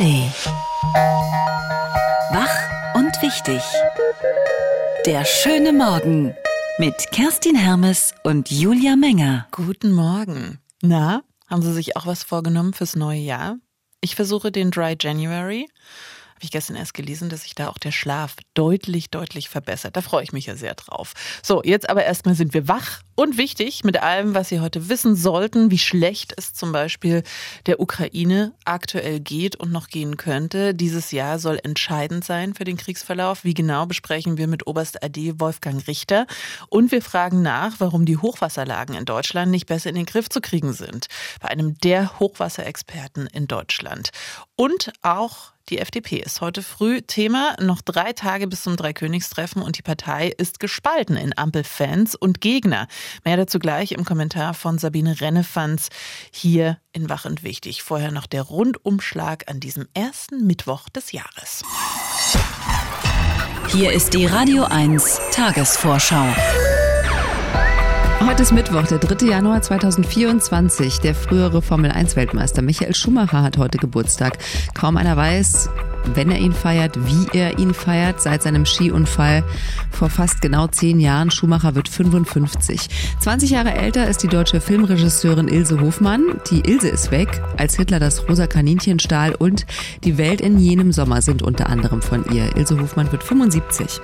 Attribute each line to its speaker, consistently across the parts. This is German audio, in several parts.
Speaker 1: ARD. Wach und wichtig. Der schöne Morgen mit Kerstin Hermes und Julia Menger.
Speaker 2: Guten Morgen. Na, haben Sie sich auch was vorgenommen fürs neue Jahr? Ich versuche den Dry January habe ich gestern erst gelesen, dass sich da auch der Schlaf deutlich, deutlich verbessert. Da freue ich mich ja sehr drauf. So, jetzt aber erstmal sind wir wach und wichtig mit allem, was Sie heute wissen sollten, wie schlecht es zum Beispiel der Ukraine aktuell geht und noch gehen könnte. Dieses Jahr soll entscheidend sein für den Kriegsverlauf. Wie genau besprechen wir mit Oberst AD Wolfgang Richter. Und wir fragen nach, warum die Hochwasserlagen in Deutschland nicht besser in den Griff zu kriegen sind. Bei einem der Hochwasserexperten in Deutschland. Und auch die FDP ist heute früh Thema. Noch drei Tage bis zum Dreikönigstreffen und die Partei ist gespalten in Ampelfans und Gegner. Mehr dazu gleich im Kommentar von Sabine Rennefanz hier in Wach und Wichtig. Vorher noch der Rundumschlag an diesem ersten Mittwoch des Jahres.
Speaker 1: Hier ist die Radio 1 Tagesvorschau.
Speaker 3: Heute ist Mittwoch, der 3. Januar 2024. Der frühere Formel-1-Weltmeister Michael Schumacher hat heute Geburtstag. Kaum einer weiß, wenn er ihn feiert, wie er ihn feiert. Seit seinem Skiunfall vor fast genau zehn Jahren. Schumacher wird 55. 20 Jahre älter ist die deutsche Filmregisseurin Ilse Hofmann. Die Ilse ist weg, als Hitler das rosa Kaninchen stahl und Die Welt in jenem Sommer sind unter anderem von ihr. Ilse Hofmann wird 75.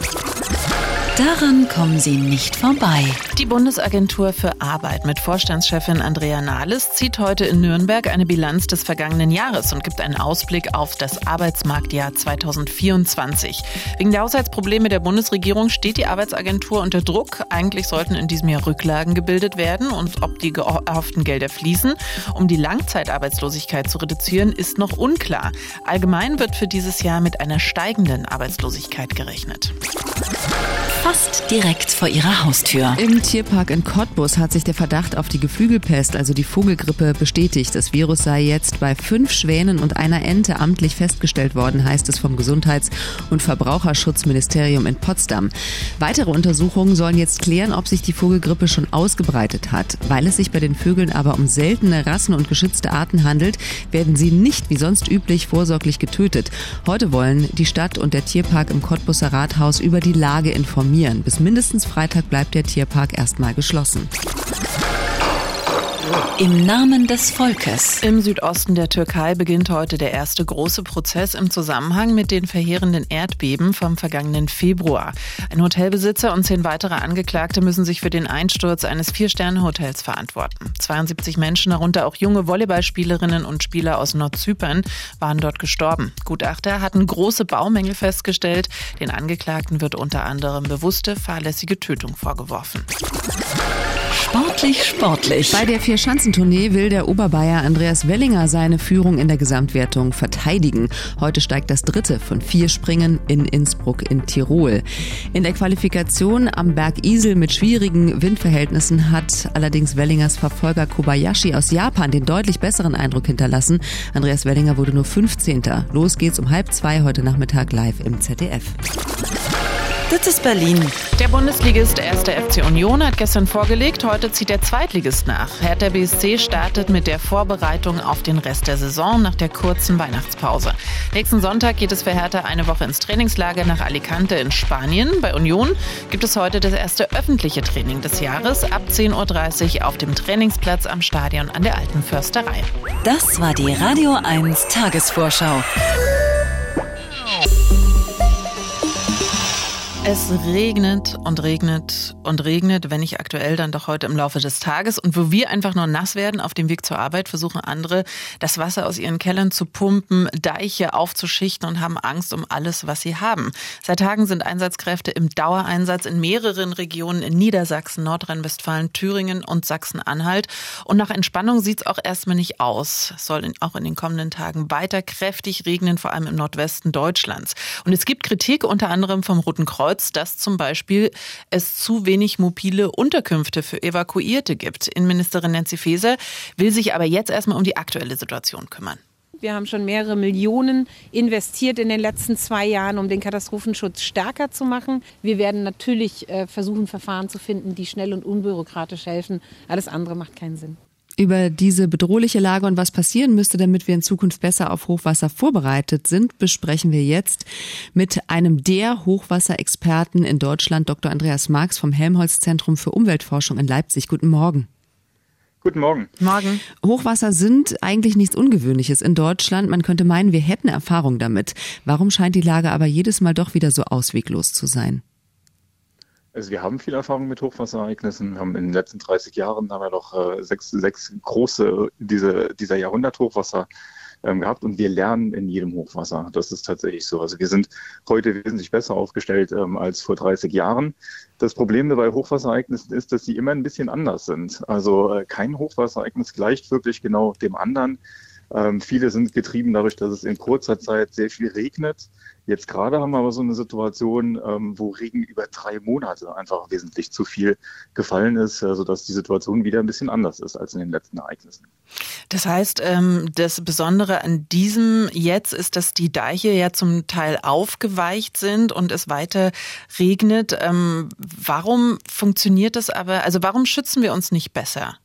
Speaker 1: Daran kommen Sie nicht vorbei.
Speaker 2: Die Bundesagentur für Arbeit mit Vorstandschefin Andrea Nahles zieht heute in Nürnberg eine Bilanz des vergangenen Jahres und gibt einen Ausblick auf das Arbeitsmarktjahr 2024. Wegen der Haushaltsprobleme der Bundesregierung steht die Arbeitsagentur unter Druck. Eigentlich sollten in diesem Jahr Rücklagen gebildet werden und ob die erhofften Gelder fließen, um die Langzeitarbeitslosigkeit zu reduzieren, ist noch unklar. Allgemein wird für dieses Jahr mit einer steigenden Arbeitslosigkeit gerechnet
Speaker 1: fast direkt vor ihrer Haustür.
Speaker 3: Im Tierpark in Cottbus hat sich der Verdacht auf die Geflügelpest, also die Vogelgrippe, bestätigt. Das Virus sei jetzt bei fünf Schwänen und einer Ente amtlich festgestellt worden, heißt es vom Gesundheits- und Verbraucherschutzministerium in Potsdam. Weitere Untersuchungen sollen jetzt klären, ob sich die Vogelgrippe schon ausgebreitet hat. Weil es sich bei den Vögeln aber um seltene Rassen und geschützte Arten handelt, werden sie nicht wie sonst üblich vorsorglich getötet. Heute wollen die Stadt und der Tierpark im Cottbuser Rathaus über die Lage informieren informieren. Bis mindestens Freitag bleibt der Tierpark erstmal geschlossen.
Speaker 1: Im Namen des Volkes.
Speaker 2: Im Südosten der Türkei beginnt heute der erste große Prozess im Zusammenhang mit den verheerenden Erdbeben vom vergangenen Februar. Ein Hotelbesitzer und zehn weitere Angeklagte müssen sich für den Einsturz eines Vier-Sterne-Hotels verantworten. 72 Menschen, darunter auch junge Volleyballspielerinnen und Spieler aus Nordzypern, waren dort gestorben. Gutachter hatten große Baumängel festgestellt. Den Angeklagten wird unter anderem bewusste fahrlässige Tötung vorgeworfen.
Speaker 1: Sportlich, sportlich.
Speaker 3: Bei der Vier-Schanzentournee will der Oberbayer Andreas Wellinger seine Führung in der Gesamtwertung verteidigen. Heute steigt das dritte von vier Springen in Innsbruck in Tirol. In der Qualifikation am Berg Isel mit schwierigen Windverhältnissen hat allerdings Wellingers Verfolger Kobayashi aus Japan den deutlich besseren Eindruck hinterlassen. Andreas Wellinger wurde nur 15. Los geht's um halb zwei heute Nachmittag live im ZDF.
Speaker 1: Das ist Berlin.
Speaker 2: Der Bundesligist 1. FC Union hat gestern vorgelegt, heute zieht der Zweitligist nach. Hertha BSC startet mit der Vorbereitung auf den Rest der Saison nach der kurzen Weihnachtspause. Nächsten Sonntag geht es für Hertha eine Woche ins Trainingslager nach Alicante in Spanien. Bei Union gibt es heute das erste öffentliche Training des Jahres ab 10.30 Uhr auf dem Trainingsplatz am Stadion an der Alten Försterei.
Speaker 1: Das war die Radio 1 Tagesvorschau.
Speaker 2: Es regnet und regnet und regnet, wenn nicht aktuell, dann doch heute im Laufe des Tages. Und wo wir einfach nur nass werden auf dem Weg zur Arbeit, versuchen andere, das Wasser aus ihren Kellern zu pumpen, Deiche aufzuschichten und haben Angst um alles, was sie haben. Seit Tagen sind Einsatzkräfte im Dauereinsatz in mehreren Regionen in Niedersachsen, Nordrhein-Westfalen, Thüringen und Sachsen-Anhalt. Und nach Entspannung sieht es auch erstmal nicht aus. Es soll auch in den kommenden Tagen weiter kräftig regnen, vor allem im Nordwesten Deutschlands. Und es gibt Kritik unter anderem vom Roten Kreuz Kreuz, dass zum Beispiel es zu wenig mobile Unterkünfte für Evakuierte gibt. Innenministerin Nancy Faeser will sich aber jetzt erstmal um die aktuelle Situation kümmern.
Speaker 4: Wir haben schon mehrere Millionen investiert in den letzten zwei Jahren, um den Katastrophenschutz stärker zu machen. Wir werden natürlich äh, versuchen, Verfahren zu finden, die schnell und unbürokratisch helfen. Alles andere macht keinen Sinn.
Speaker 3: Über diese bedrohliche Lage und was passieren müsste, damit wir in Zukunft besser auf Hochwasser vorbereitet sind, besprechen wir jetzt mit einem der Hochwasserexperten in Deutschland, Dr. Andreas Marx vom Helmholtz Zentrum für Umweltforschung in Leipzig. Guten Morgen.
Speaker 5: Guten Morgen.
Speaker 3: Morgen. Hochwasser sind eigentlich nichts Ungewöhnliches in Deutschland. Man könnte meinen, wir hätten Erfahrung damit. Warum scheint die Lage aber jedes Mal doch wieder so ausweglos zu sein?
Speaker 5: Also wir haben viel Erfahrung mit Hochwasserereignissen. Wir haben in den letzten 30 Jahren haben wir doch äh, sechs, sechs große diese, dieser Jahrhunderthochwasser ähm, gehabt und wir lernen in jedem Hochwasser. Das ist tatsächlich so. Also wir sind heute wesentlich besser aufgestellt ähm, als vor 30 Jahren. Das Problem bei Hochwasserereignissen ist, dass sie immer ein bisschen anders sind. Also äh, kein Hochwasserereignis gleicht wirklich genau dem anderen. Ähm, viele sind getrieben dadurch, dass es in kurzer Zeit sehr viel regnet. Jetzt gerade haben wir aber so eine Situation, ähm, wo Regen über drei Monate einfach wesentlich zu viel gefallen ist, sodass die Situation wieder ein bisschen anders ist als in den letzten Ereignissen.
Speaker 2: Das heißt, ähm, das Besondere an diesem jetzt ist, dass die Deiche ja zum Teil aufgeweicht sind und es weiter regnet. Ähm, warum funktioniert das aber? Also warum schützen wir uns nicht besser?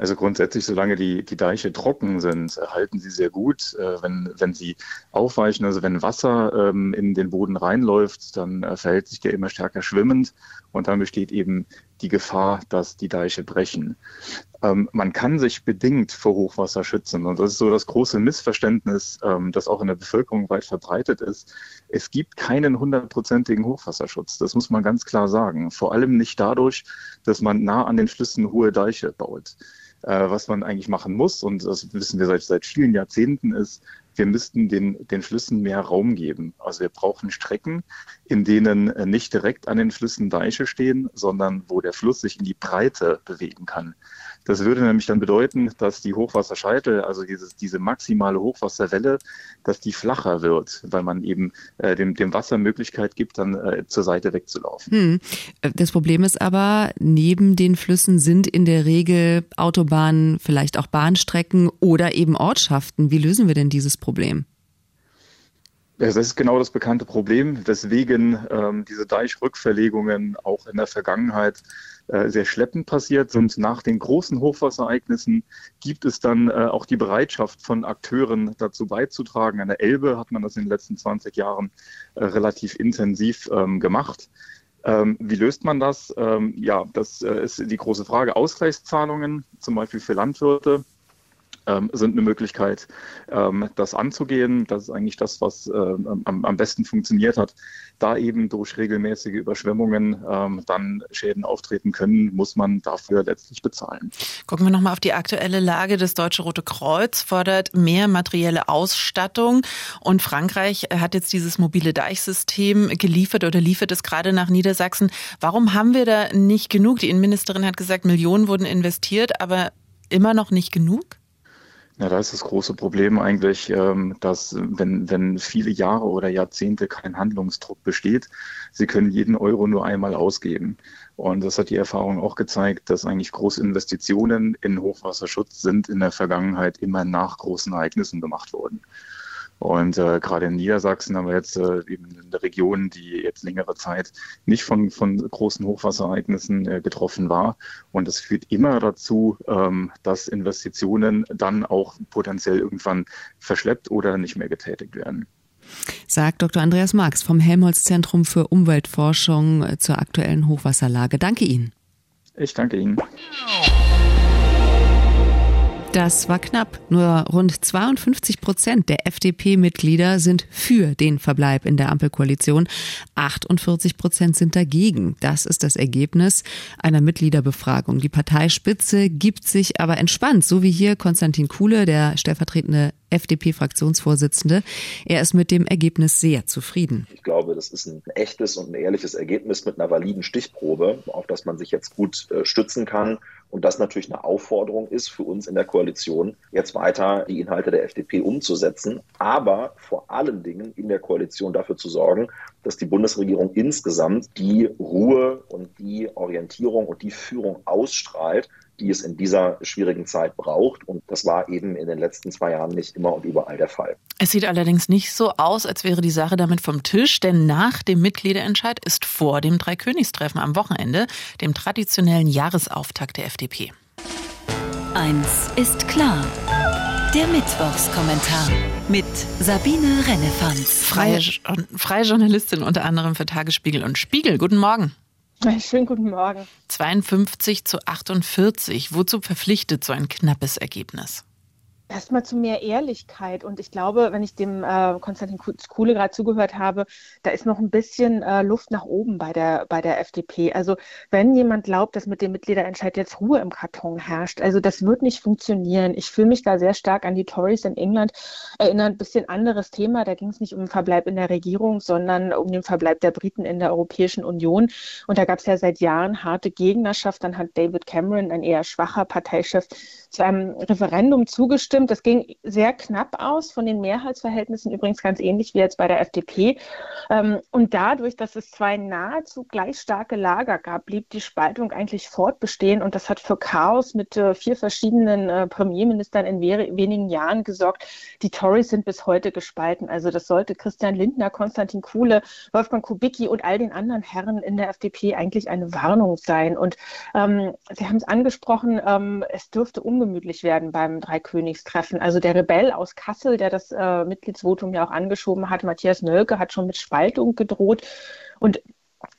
Speaker 5: Also grundsätzlich, solange die, die Deiche trocken sind, halten sie sehr gut. Äh, wenn, wenn sie aufweichen, also wenn Wasser ähm, in den Boden reinläuft, dann äh, verhält sich der immer stärker schwimmend und dann besteht eben die Gefahr, dass die Deiche brechen. Ähm, man kann sich bedingt vor Hochwasser schützen und das ist so das große Missverständnis, ähm, das auch in der Bevölkerung weit verbreitet ist. Es gibt keinen hundertprozentigen Hochwasserschutz. Das muss man ganz klar sagen. Vor allem nicht dadurch, dass man nah an den Flüssen hohe Deiche baut. Äh, was man eigentlich machen muss, und das wissen wir seit, seit vielen Jahrzehnten, ist, wir müssten den, den Flüssen mehr Raum geben. Also wir brauchen Strecken, in denen äh, nicht direkt an den Flüssen Deiche stehen, sondern wo der Fluss sich in die Breite bewegen kann. Das würde nämlich dann bedeuten, dass die Hochwasserscheitel, also dieses, diese maximale Hochwasserwelle, dass die flacher wird, weil man eben äh, dem, dem Wasser Möglichkeit gibt, dann äh, zur Seite wegzulaufen. Hm.
Speaker 3: Äh, das Problem ist aber, neben den Flüssen sind in der Regel Autobahnen, vielleicht auch Bahnstrecken oder eben Ortschaften. Wie lösen wir denn dieses Problem?
Speaker 5: Das ist genau das bekannte Problem, weswegen ähm, diese Deichrückverlegungen auch in der Vergangenheit äh, sehr schleppend passiert sind. Nach den großen Hochwasserereignissen gibt es dann äh, auch die Bereitschaft von Akteuren dazu beizutragen. An der Elbe hat man das in den letzten 20 Jahren äh, relativ intensiv ähm, gemacht. Ähm, wie löst man das? Ähm, ja, das äh, ist die große Frage. Ausgleichszahlungen, zum Beispiel für Landwirte, ähm, sind eine Möglichkeit, ähm, das anzugehen. Das ist eigentlich das, was äh, am, am, besten funktioniert hat. Da eben durch regelmäßige Überschwemmungen ähm, dann Schäden auftreten können, muss man dafür letztlich bezahlen.
Speaker 2: Gucken wir nochmal auf die aktuelle Lage. Das Deutsche Rote Kreuz fordert mehr materielle Ausstattung und Frankreich hat jetzt dieses mobile Deichsystem geliefert oder liefert es gerade nach Niedersachsen. Warum haben wir da nicht genug? Die Innenministerin hat gesagt, Millionen wurden investiert, aber immer noch nicht genug?
Speaker 5: Ja, da ist das große Problem eigentlich, ähm, dass wenn, wenn viele Jahre oder Jahrzehnte kein Handlungsdruck besteht, sie können jeden Euro nur einmal ausgeben. Und das hat die Erfahrung auch gezeigt, dass eigentlich große Investitionen in Hochwasserschutz sind in der Vergangenheit immer nach großen Ereignissen gemacht worden. Und äh, gerade in Niedersachsen haben wir jetzt äh, eben eine Region, die jetzt längere Zeit nicht von, von großen Hochwasserereignissen äh, getroffen war. Und das führt immer dazu, ähm, dass Investitionen dann auch potenziell irgendwann verschleppt oder nicht mehr getätigt werden.
Speaker 3: Sagt Dr. Andreas Marx vom Helmholtz Zentrum für Umweltforschung äh, zur aktuellen Hochwasserlage. Danke Ihnen.
Speaker 5: Ich danke Ihnen.
Speaker 3: Das war knapp. Nur rund 52 Prozent der FDP-Mitglieder sind für den Verbleib in der Ampelkoalition. 48 Prozent sind dagegen. Das ist das Ergebnis einer Mitgliederbefragung. Die Parteispitze gibt sich aber entspannt, so wie hier Konstantin Kuhle, der stellvertretende FDP-Fraktionsvorsitzende. Er ist mit dem Ergebnis sehr zufrieden.
Speaker 6: Ich glaube, das ist ein echtes und ein ehrliches Ergebnis mit einer validen Stichprobe, auf das man sich jetzt gut äh, stützen kann und das natürlich eine Aufforderung ist für uns in der Koalition, jetzt weiter die Inhalte der FDP umzusetzen, aber vor allen Dingen in der Koalition dafür zu sorgen, dass die Bundesregierung insgesamt die Ruhe und die Orientierung und die Führung ausstrahlt, die es in dieser schwierigen Zeit braucht. Und das war eben in den letzten zwei Jahren nicht immer und überall der Fall.
Speaker 2: Es sieht allerdings nicht so aus, als wäre die Sache damit vom Tisch, denn nach dem Mitgliederentscheid ist vor dem Dreikönigstreffen am Wochenende, dem traditionellen Jahresauftakt der FDP.
Speaker 1: Eins ist klar. Der Mittwochskommentar mit Sabine Rennefanz.
Speaker 2: Freie, freie Journalistin unter anderem für Tagesspiegel und Spiegel. Guten Morgen.
Speaker 7: Schönen guten Morgen.
Speaker 2: 52 zu 48. Wozu verpflichtet so ein knappes Ergebnis?
Speaker 7: Erstmal zu mehr Ehrlichkeit. Und ich glaube, wenn ich dem äh, Konstantin Kuhle gerade zugehört habe, da ist noch ein bisschen äh, Luft nach oben bei der, bei der FDP. Also wenn jemand glaubt, dass mit dem Mitgliederentscheid jetzt Ruhe im Karton herrscht, also das wird nicht funktionieren. Ich fühle mich da sehr stark an die Tories in England erinnert. Ein bisschen anderes Thema. Da ging es nicht um den Verbleib in der Regierung, sondern um den Verbleib der Briten in der Europäischen Union. Und da gab es ja seit Jahren harte Gegnerschaft. Dann hat David Cameron, ein eher schwacher Parteichef, zu einem Referendum zugestimmt. Das ging sehr knapp aus von den Mehrheitsverhältnissen, übrigens ganz ähnlich wie jetzt bei der FDP. Ähm, und dadurch, dass es zwei nahezu gleich starke Lager gab, blieb die Spaltung eigentlich fortbestehen. Und das hat für Chaos mit äh, vier verschiedenen äh, Premierministern in wenigen Jahren gesorgt. Die Tories sind bis heute gespalten. Also das sollte Christian Lindner, Konstantin Kuhle, Wolfgang Kubicki und all den anderen Herren in der FDP eigentlich eine Warnung sein. Und ähm, Sie haben es angesprochen, ähm, es dürfte ungemütlich werden beim Dreikönigstreffen. Also der Rebell aus Kassel, der das äh, Mitgliedsvotum ja auch angeschoben hat, Matthias Nölke, hat schon mit Spaltung gedroht. Und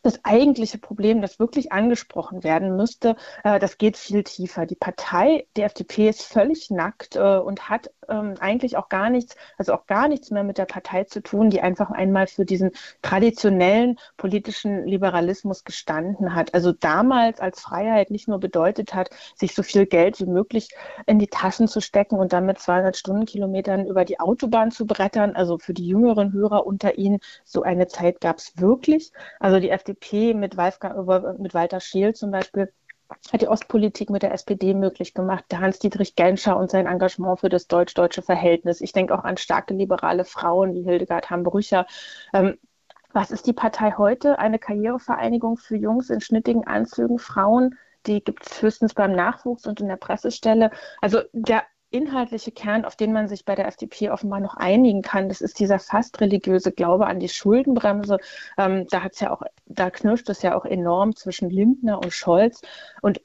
Speaker 7: das eigentliche Problem, das wirklich angesprochen werden müsste, äh, das geht viel tiefer. Die Partei, die FDP, ist völlig nackt äh, und hat ähm, eigentlich auch gar nichts, also auch gar nichts mehr mit der Partei zu tun, die einfach einmal für diesen traditionellen politischen Liberalismus gestanden hat. Also damals als Freiheit nicht nur bedeutet hat, sich so viel Geld wie möglich in die Taschen zu stecken und damit 200 Stundenkilometern über die Autobahn zu brettern. Also für die jüngeren Hörer unter Ihnen, so eine Zeit gab es wirklich. Also die FDP mit, Wolfgang, mit Walter Scheel zum Beispiel hat die Ostpolitik mit der SPD möglich gemacht. Der Hans-Dietrich Genscher und sein Engagement für das deutsch-deutsche Verhältnis. Ich denke auch an starke liberale Frauen wie Hildegard Hambrücher. Ähm, was ist die Partei heute? Eine Karrierevereinigung für Jungs in schnittigen Anzügen, Frauen, die gibt es höchstens beim Nachwuchs und in der Pressestelle. Also der inhaltliche Kern, auf den man sich bei der FDP offenbar noch einigen kann, das ist dieser fast religiöse Glaube an die Schuldenbremse. Ähm, da hat's ja auch, da knirscht es ja auch enorm zwischen Lindner und Scholz. Und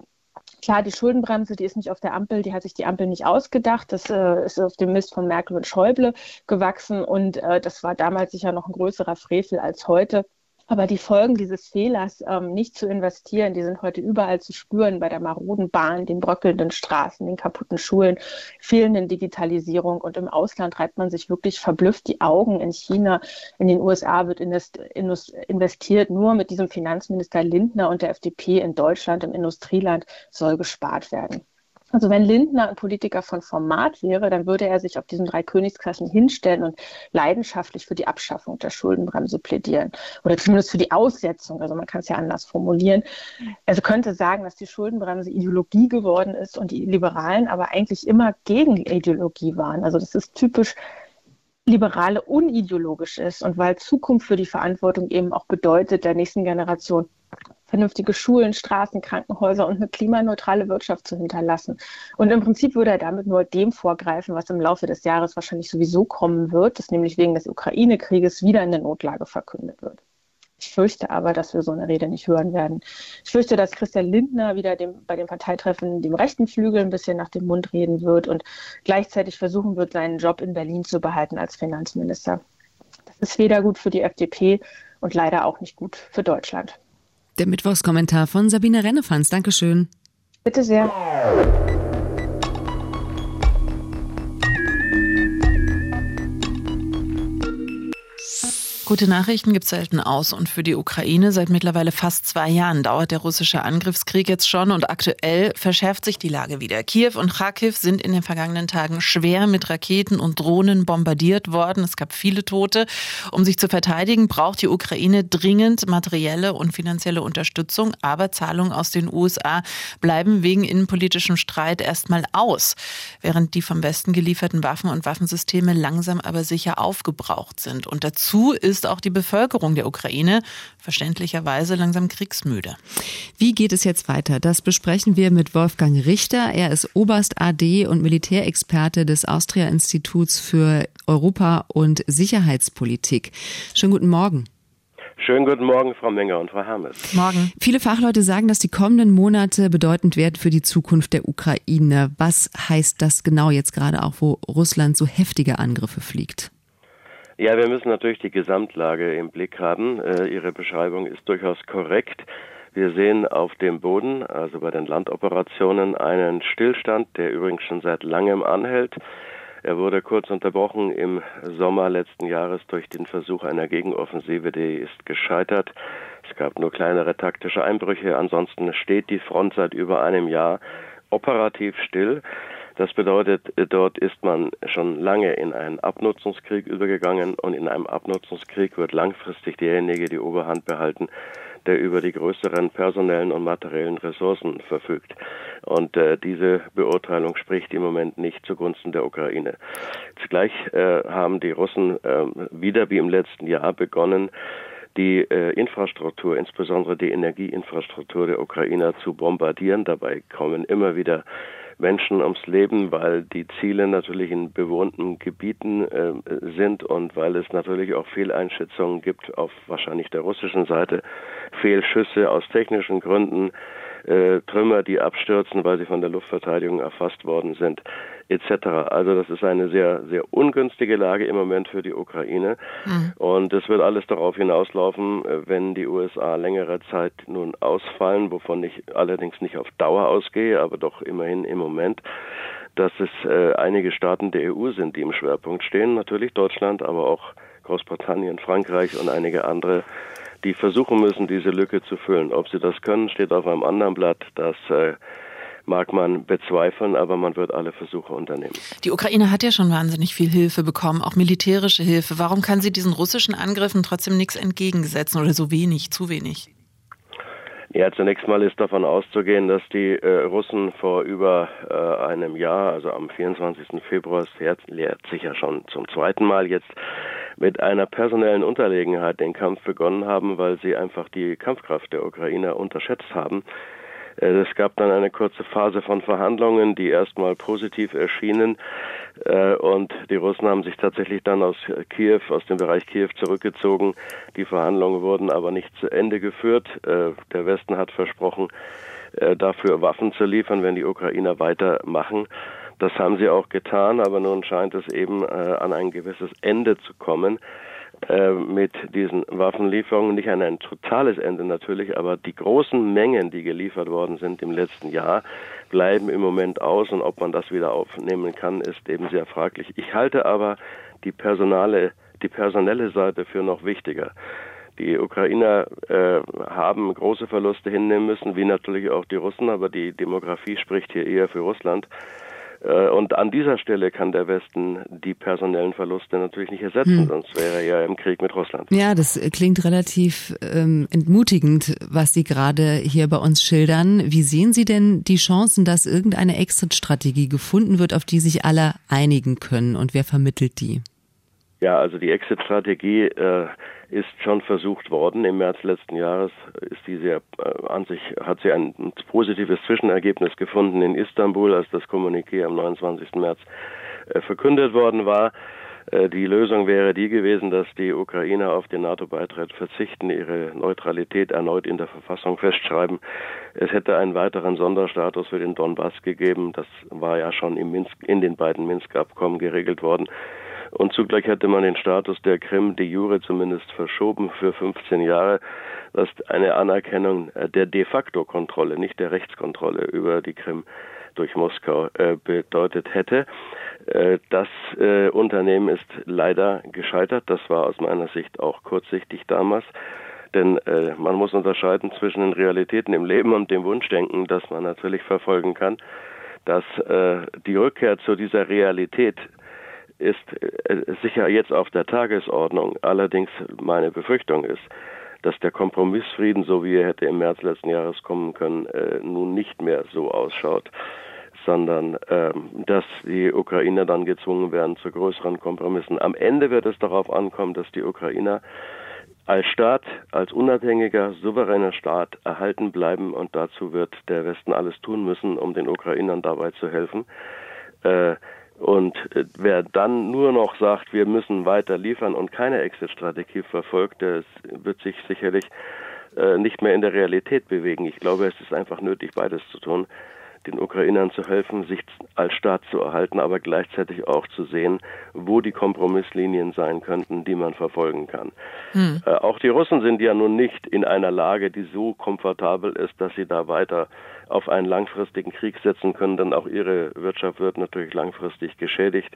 Speaker 7: Klar, die Schuldenbremse, die ist nicht auf der Ampel, die hat sich die Ampel nicht ausgedacht. Das äh, ist auf dem Mist von Merkel und Schäuble gewachsen und äh, das war damals sicher noch ein größerer Frevel als heute. Aber die Folgen dieses Fehlers, ähm, nicht zu investieren, die sind heute überall zu spüren, bei der maroden Bahn, den bröckelnden Straßen, den kaputten Schulen, fehlenden Digitalisierung. Und im Ausland reibt man sich wirklich verblüfft die Augen. In China, in den USA wird investiert. Nur mit diesem Finanzminister Lindner und der FDP in Deutschland, im Industrieland, soll gespart werden. Also wenn Lindner ein Politiker von Format wäre, dann würde er sich auf diesen drei Königsklassen hinstellen und leidenschaftlich für die Abschaffung der Schuldenbremse plädieren oder zumindest für die Aussetzung. Also man kann es ja anders formulieren. Also könnte sagen, dass die Schuldenbremse Ideologie geworden ist und die Liberalen aber eigentlich immer gegen Ideologie waren. Also das ist typisch Liberale unideologisch ist und weil Zukunft für die Verantwortung eben auch bedeutet, der nächsten Generation vernünftige Schulen, Straßen, Krankenhäuser und eine klimaneutrale Wirtschaft zu hinterlassen. Und im Prinzip würde er damit nur dem vorgreifen, was im Laufe des Jahres wahrscheinlich sowieso kommen wird, dass nämlich wegen des Ukraine-Krieges wieder in der Notlage verkündet wird. Ich fürchte aber, dass wir so eine Rede nicht hören werden. Ich fürchte, dass Christian Lindner wieder dem, bei den Parteitreffen dem rechten Flügel ein bisschen nach dem Mund reden wird und gleichzeitig versuchen wird, seinen Job in Berlin zu behalten als Finanzminister. Das ist weder gut für die FDP und leider auch nicht gut für Deutschland.
Speaker 3: Der Mittwochskommentar von Sabine Rennefanz. Dankeschön.
Speaker 7: Bitte sehr.
Speaker 2: Gute Nachrichten gibt es selten aus und für die Ukraine seit mittlerweile fast zwei Jahren dauert der russische Angriffskrieg jetzt schon und aktuell verschärft sich die Lage wieder. Kiew und Kharkiv sind in den vergangenen Tagen schwer mit Raketen und Drohnen bombardiert worden. Es gab viele Tote. Um sich zu verteidigen, braucht die Ukraine dringend materielle und finanzielle Unterstützung, aber Zahlungen aus den USA bleiben wegen innenpolitischem Streit erstmal aus, während die vom Westen gelieferten Waffen und Waffensysteme langsam aber sicher aufgebraucht sind. Und dazu ist ist auch die Bevölkerung der Ukraine verständlicherweise langsam kriegsmüde.
Speaker 3: Wie geht es jetzt weiter? Das besprechen wir mit Wolfgang Richter. Er ist Oberst AD und Militärexperte des Austria-Instituts für Europa- und Sicherheitspolitik. Schönen guten Morgen.
Speaker 8: Schönen guten Morgen, Frau Menger und Frau Hermes.
Speaker 3: Morgen. Viele Fachleute sagen, dass die kommenden Monate bedeutend werden für die Zukunft der Ukraine. Was heißt das genau jetzt gerade auch, wo Russland so heftige Angriffe fliegt?
Speaker 8: Ja, wir müssen natürlich die Gesamtlage im Blick haben. Äh, Ihre Beschreibung ist durchaus korrekt. Wir sehen auf dem Boden, also bei den Landoperationen, einen Stillstand, der übrigens schon seit langem anhält. Er wurde kurz unterbrochen im Sommer letzten Jahres durch den Versuch einer Gegenoffensive, die ist gescheitert. Es gab nur kleinere taktische Einbrüche. Ansonsten steht die Front seit über einem Jahr operativ still. Das bedeutet, dort ist man schon lange in einen Abnutzungskrieg übergegangen und in einem Abnutzungskrieg wird langfristig derjenige die Oberhand behalten, der über die größeren personellen und materiellen Ressourcen verfügt. Und äh, diese Beurteilung spricht im Moment nicht zugunsten der Ukraine. Zugleich äh, haben die Russen äh, wieder wie im letzten Jahr begonnen, die äh, Infrastruktur, insbesondere die Energieinfrastruktur der Ukrainer zu bombardieren. Dabei kommen immer wieder Menschen ums Leben, weil die Ziele natürlich in bewohnten Gebieten äh, sind und weil es natürlich auch Fehleinschätzungen gibt auf wahrscheinlich der russischen Seite, Fehlschüsse aus technischen Gründen, äh, Trümmer, die abstürzen, weil sie von der Luftverteidigung erfasst worden sind, etc. Also das ist eine sehr, sehr ungünstige Lage im Moment für die Ukraine. Mhm. Und es wird alles darauf hinauslaufen, äh, wenn die USA längere Zeit nun ausfallen, wovon ich allerdings nicht auf Dauer ausgehe, aber doch immerhin im Moment, dass es äh, einige Staaten der EU sind, die im Schwerpunkt stehen, natürlich Deutschland, aber auch Großbritannien, Frankreich und einige andere die versuchen müssen, diese Lücke zu füllen. Ob sie das können, steht auf einem anderen Blatt. Das äh, mag man bezweifeln, aber man wird alle Versuche unternehmen.
Speaker 2: Die Ukraine hat ja schon wahnsinnig viel Hilfe bekommen, auch militärische Hilfe. Warum kann sie diesen russischen Angriffen trotzdem nichts entgegensetzen oder so wenig, zu wenig?
Speaker 8: Ja, zunächst mal ist davon auszugehen, dass die äh, Russen vor über äh, einem Jahr, also am 24. Februar, es lehrt sich ja schon zum zweiten Mal jetzt, mit einer personellen Unterlegenheit den Kampf begonnen haben, weil sie einfach die Kampfkraft der Ukrainer unterschätzt haben. Äh, es gab dann eine kurze Phase von Verhandlungen, die erstmal positiv erschienen. Äh, und die Russen haben sich tatsächlich dann aus Kiew, aus dem Bereich Kiew zurückgezogen. Die Verhandlungen wurden aber nicht zu Ende geführt. Äh, der Westen hat versprochen, dafür Waffen zu liefern, wenn die Ukrainer weitermachen. Das haben sie auch getan, aber nun scheint es eben an ein gewisses Ende zu kommen äh, mit diesen Waffenlieferungen. Nicht an ein totales Ende natürlich, aber die großen Mengen, die geliefert worden sind im letzten Jahr, bleiben im Moment aus und ob man das wieder aufnehmen kann, ist eben sehr fraglich. Ich halte aber die personale, die personelle Seite für noch wichtiger. Die Ukrainer äh, haben große Verluste hinnehmen müssen, wie natürlich auch die Russen, aber die Demografie spricht hier eher für Russland. Äh, und an dieser Stelle kann der Westen die personellen Verluste natürlich nicht ersetzen, hm. sonst wäre er ja im Krieg mit Russland.
Speaker 3: Ja, das klingt relativ ähm, entmutigend, was Sie gerade hier bei uns schildern. Wie sehen Sie denn die Chancen, dass irgendeine Exit-Strategie gefunden wird, auf die sich alle einigen können? Und wer vermittelt die?
Speaker 8: Ja, also die Exit-Strategie äh, ist schon versucht worden. Im März letzten Jahres ist die sehr äh, an sich hat sie ein positives Zwischenergebnis gefunden in Istanbul, als das Kommuniqué am 29. März äh, verkündet worden war. Äh, die Lösung wäre die gewesen, dass die Ukrainer auf den NATO-Beitritt verzichten, ihre Neutralität erneut in der Verfassung festschreiben. Es hätte einen weiteren Sonderstatus für den Donbass gegeben. Das war ja schon Minsk, in den beiden Minsk-Abkommen geregelt worden. Und zugleich hätte man den Status der Krim de jure zumindest verschoben für 15 Jahre, was eine Anerkennung der de facto Kontrolle, nicht der Rechtskontrolle über die Krim durch Moskau äh, bedeutet hätte. Äh, das äh, Unternehmen ist leider gescheitert. Das war aus meiner Sicht auch kurzsichtig damals. Denn äh, man muss unterscheiden zwischen den Realitäten im Leben und dem Wunschdenken, das man natürlich verfolgen kann, dass äh, die Rückkehr zu dieser Realität ist äh, sicher jetzt auf der Tagesordnung. Allerdings meine Befürchtung ist, dass der Kompromissfrieden, so wie er hätte im März letzten Jahres kommen können, äh, nun nicht mehr so ausschaut, sondern ähm, dass die Ukrainer dann gezwungen werden zu größeren Kompromissen. Am Ende wird es darauf ankommen, dass die Ukrainer als Staat, als unabhängiger, souveräner Staat erhalten bleiben und dazu wird der Westen alles tun müssen, um den Ukrainern dabei zu helfen. Äh, Und äh, wer dann nur noch sagt, wir müssen weiter liefern und keine Exit-Strategie verfolgt, der wird sich sicherlich äh, nicht mehr in der Realität bewegen. Ich glaube, es ist einfach nötig, beides zu tun den Ukrainern zu helfen, sich als Staat zu erhalten, aber gleichzeitig auch zu sehen, wo die Kompromisslinien sein könnten, die man verfolgen kann. Hm. Äh, auch die Russen sind ja nun nicht in einer Lage, die so komfortabel ist, dass sie da weiter auf einen langfristigen Krieg setzen können, denn auch ihre Wirtschaft wird natürlich langfristig geschädigt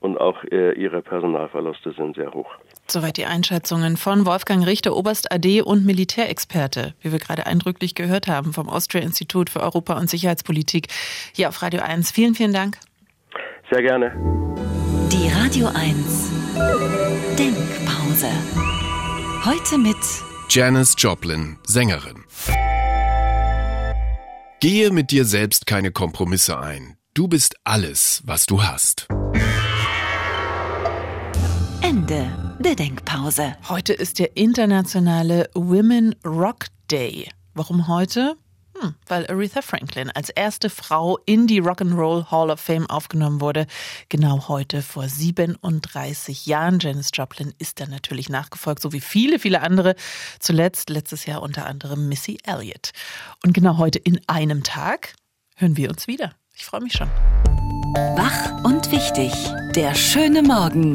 Speaker 8: und auch äh, ihre Personalverluste sind sehr hoch.
Speaker 2: Soweit die Einschätzungen von Wolfgang Richter, Oberst AD und Militärexperte, wie wir gerade eindrücklich gehört haben vom Austria Institut für Europa- und Sicherheitspolitik hier auf Radio 1. Vielen, vielen Dank.
Speaker 8: Sehr gerne.
Speaker 1: Die Radio 1 Denkpause. Heute mit
Speaker 9: Janis Joplin, Sängerin. Gehe mit dir selbst keine Kompromisse ein. Du bist alles, was du hast.
Speaker 1: Ende der Denkpause.
Speaker 2: Heute ist der internationale Women Rock Day. Warum heute? Hm, weil Aretha Franklin als erste Frau in die Rock'n'Roll Hall of Fame aufgenommen wurde. Genau heute vor 37 Jahren. Janis Joplin ist dann natürlich nachgefolgt, so wie viele, viele andere. Zuletzt letztes Jahr unter anderem Missy Elliott. Und genau heute in einem Tag hören wir uns wieder. Ich freue mich schon.
Speaker 1: Wach und wichtig. Der schöne Morgen.